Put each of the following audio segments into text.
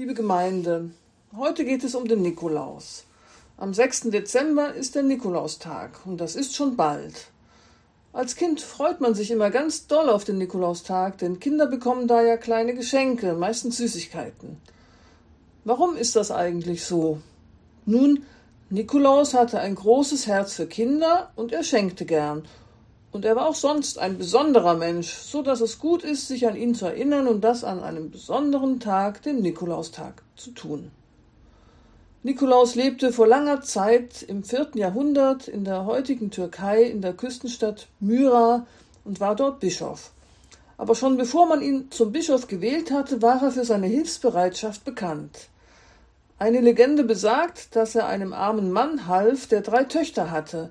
Liebe Gemeinde, heute geht es um den Nikolaus. Am 6. Dezember ist der Nikolaustag und das ist schon bald. Als Kind freut man sich immer ganz doll auf den Nikolaustag, denn Kinder bekommen da ja kleine Geschenke, meistens Süßigkeiten. Warum ist das eigentlich so? Nun, Nikolaus hatte ein großes Herz für Kinder und er schenkte gern. Und er war auch sonst ein besonderer Mensch, so dass es gut ist, sich an ihn zu erinnern und das an einem besonderen Tag, dem Nikolaustag, zu tun. Nikolaus lebte vor langer Zeit im vierten Jahrhundert in der heutigen Türkei in der Küstenstadt Myra und war dort Bischof. Aber schon bevor man ihn zum Bischof gewählt hatte, war er für seine Hilfsbereitschaft bekannt. Eine Legende besagt, dass er einem armen Mann half, der drei Töchter hatte,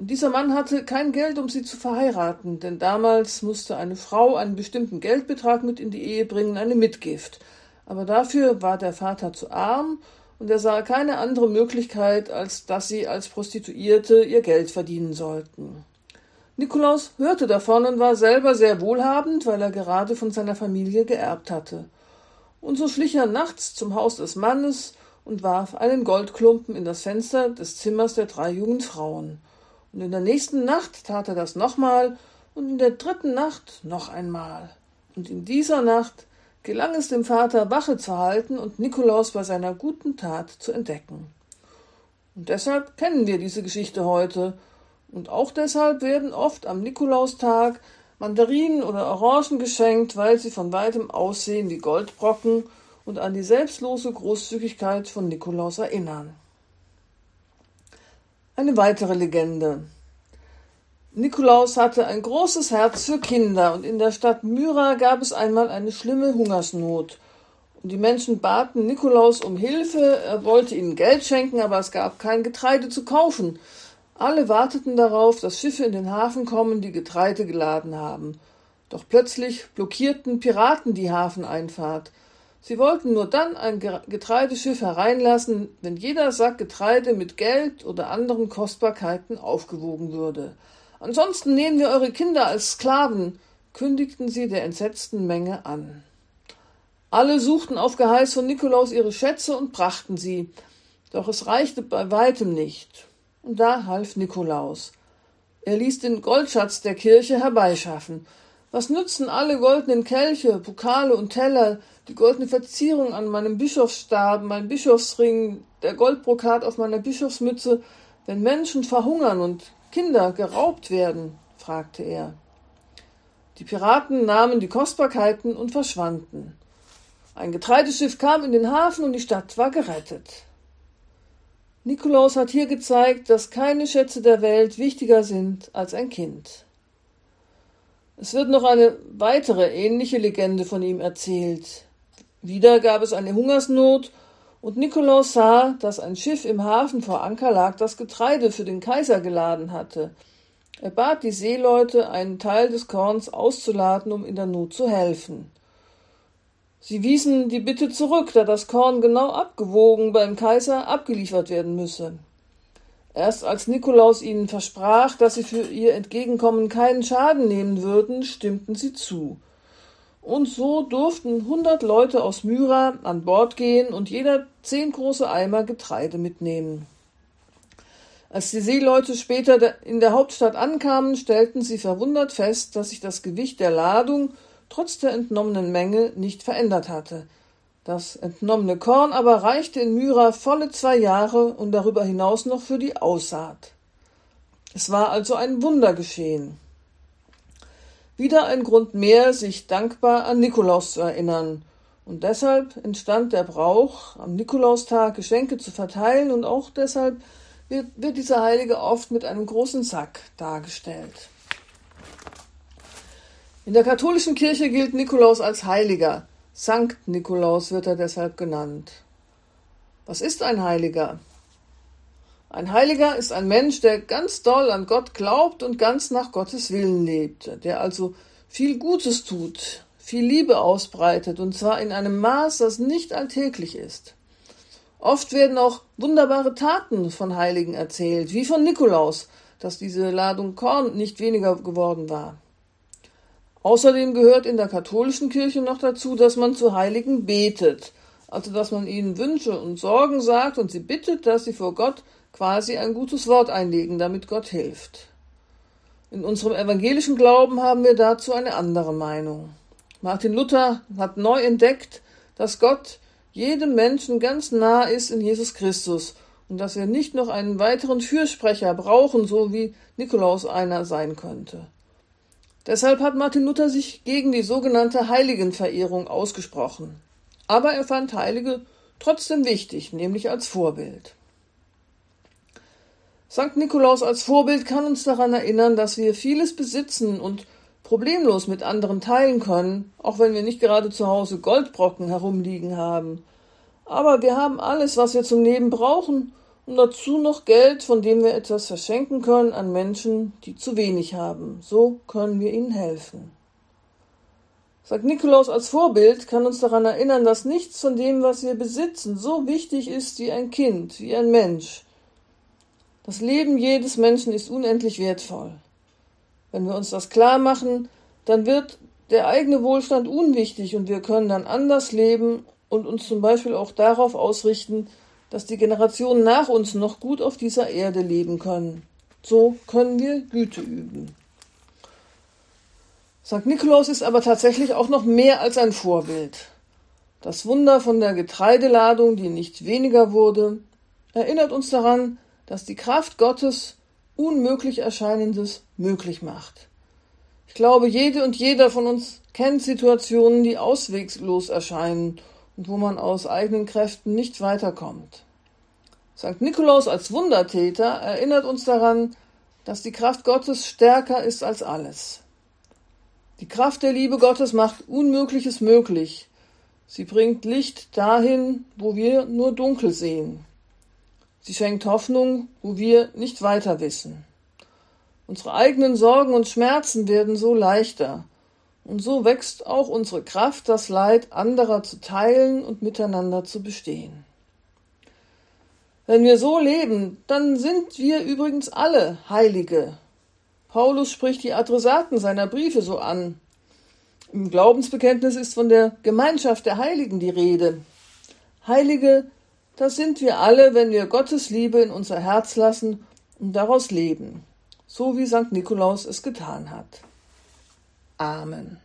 und dieser Mann hatte kein Geld, um sie zu verheiraten, denn damals musste eine Frau einen bestimmten Geldbetrag mit in die Ehe bringen, eine Mitgift. Aber dafür war der Vater zu arm, und er sah keine andere Möglichkeit, als dass sie als Prostituierte ihr Geld verdienen sollten. Nikolaus hörte davon und war selber sehr wohlhabend, weil er gerade von seiner Familie geerbt hatte. Und so schlich er nachts zum Haus des Mannes und warf einen Goldklumpen in das Fenster des Zimmers der drei jungen Frauen. Und in der nächsten Nacht tat er das nochmal und in der dritten Nacht noch einmal. Und in dieser Nacht gelang es dem Vater, Wache zu halten und Nikolaus bei seiner guten Tat zu entdecken. Und deshalb kennen wir diese Geschichte heute. Und auch deshalb werden oft am Nikolaustag Mandarinen oder Orangen geschenkt, weil sie von weitem aussehen wie Goldbrocken und an die selbstlose Großzügigkeit von Nikolaus erinnern. Eine weitere Legende. Nikolaus hatte ein großes Herz für Kinder und in der Stadt Myra gab es einmal eine schlimme Hungersnot. Und die Menschen baten Nikolaus um Hilfe, er wollte ihnen Geld schenken, aber es gab kein Getreide zu kaufen. Alle warteten darauf, dass Schiffe in den Hafen kommen, die Getreide geladen haben. Doch plötzlich blockierten Piraten die Hafeneinfahrt. Sie wollten nur dann ein Getreideschiff hereinlassen, wenn jeder Sack Getreide mit Geld oder anderen Kostbarkeiten aufgewogen würde. Ansonsten nehmen wir eure Kinder als Sklaven, kündigten sie der entsetzten Menge an. Alle suchten auf Geheiß von Nikolaus ihre Schätze und brachten sie, doch es reichte bei weitem nicht. Und da half Nikolaus. Er ließ den Goldschatz der Kirche herbeischaffen, was nützen alle goldenen Kelche, Pokale und Teller, die goldene Verzierung an meinem Bischofsstab, mein Bischofsring, der Goldbrokat auf meiner Bischofsmütze, wenn Menschen verhungern und Kinder geraubt werden? fragte er. Die Piraten nahmen die Kostbarkeiten und verschwanden. Ein Getreideschiff kam in den Hafen und die Stadt war gerettet. Nikolaus hat hier gezeigt, dass keine Schätze der Welt wichtiger sind als ein Kind. Es wird noch eine weitere ähnliche Legende von ihm erzählt. Wieder gab es eine Hungersnot, und Nikolaus sah, dass ein Schiff im Hafen vor Anker lag, das Getreide für den Kaiser geladen hatte. Er bat die Seeleute, einen Teil des Korns auszuladen, um in der Not zu helfen. Sie wiesen die Bitte zurück, da das Korn genau abgewogen beim Kaiser abgeliefert werden müsse. Erst als Nikolaus ihnen versprach, dass sie für ihr Entgegenkommen keinen Schaden nehmen würden, stimmten sie zu. Und so durften hundert Leute aus Myra an Bord gehen und jeder zehn große Eimer Getreide mitnehmen. Als die Seeleute später in der Hauptstadt ankamen, stellten sie verwundert fest, dass sich das Gewicht der Ladung trotz der entnommenen Menge nicht verändert hatte. Das entnommene Korn aber reichte in Myra volle zwei Jahre und darüber hinaus noch für die Aussaat. Es war also ein Wunder geschehen. Wieder ein Grund mehr, sich dankbar an Nikolaus zu erinnern. Und deshalb entstand der Brauch, am Nikolaustag Geschenke zu verteilen und auch deshalb wird, wird dieser Heilige oft mit einem großen Sack dargestellt. In der katholischen Kirche gilt Nikolaus als Heiliger. Sankt Nikolaus wird er deshalb genannt. Was ist ein Heiliger? Ein Heiliger ist ein Mensch, der ganz doll an Gott glaubt und ganz nach Gottes Willen lebt, der also viel Gutes tut, viel Liebe ausbreitet, und zwar in einem Maß, das nicht alltäglich ist. Oft werden auch wunderbare Taten von Heiligen erzählt, wie von Nikolaus, dass diese Ladung Korn nicht weniger geworden war. Außerdem gehört in der katholischen Kirche noch dazu, dass man zu Heiligen betet, also dass man ihnen Wünsche und Sorgen sagt und sie bittet, dass sie vor Gott quasi ein gutes Wort einlegen, damit Gott hilft. In unserem evangelischen Glauben haben wir dazu eine andere Meinung. Martin Luther hat neu entdeckt, dass Gott jedem Menschen ganz nah ist in Jesus Christus und dass wir nicht noch einen weiteren Fürsprecher brauchen, so wie Nikolaus einer sein könnte. Deshalb hat Martin Luther sich gegen die sogenannte Heiligenverehrung ausgesprochen. Aber er fand Heilige trotzdem wichtig, nämlich als Vorbild. Sankt Nikolaus als Vorbild kann uns daran erinnern, dass wir vieles besitzen und problemlos mit anderen teilen können, auch wenn wir nicht gerade zu Hause Goldbrocken herumliegen haben. Aber wir haben alles, was wir zum Leben brauchen und dazu noch Geld, von dem wir etwas verschenken können an Menschen, die zu wenig haben. So können wir ihnen helfen. Sankt Nikolaus als Vorbild kann uns daran erinnern, dass nichts von dem, was wir besitzen, so wichtig ist wie ein Kind, wie ein Mensch, das Leben jedes Menschen ist unendlich wertvoll. Wenn wir uns das klar machen, dann wird der eigene Wohlstand unwichtig und wir können dann anders leben und uns zum Beispiel auch darauf ausrichten, dass die Generationen nach uns noch gut auf dieser Erde leben können. So können wir Güte üben. St. Nikolaus ist aber tatsächlich auch noch mehr als ein Vorbild. Das Wunder von der Getreideladung, die nicht weniger wurde, erinnert uns daran, dass die Kraft Gottes unmöglich Erscheinendes möglich macht. Ich glaube, jede und jeder von uns kennt Situationen, die auswegslos erscheinen und wo man aus eigenen Kräften nicht weiterkommt. St. Nikolaus als Wundertäter erinnert uns daran, dass die Kraft Gottes stärker ist als alles. Die Kraft der Liebe Gottes macht Unmögliches möglich. Sie bringt Licht dahin, wo wir nur dunkel sehen. Sie schenkt Hoffnung, wo wir nicht weiter wissen. Unsere eigenen Sorgen und Schmerzen werden so leichter. Und so wächst auch unsere Kraft, das Leid anderer zu teilen und miteinander zu bestehen. Wenn wir so leben, dann sind wir übrigens alle Heilige. Paulus spricht die Adressaten seiner Briefe so an. Im Glaubensbekenntnis ist von der Gemeinschaft der Heiligen die Rede. Heilige das sind wir alle, wenn wir Gottes Liebe in unser Herz lassen und daraus leben, so wie St. Nikolaus es getan hat. Amen.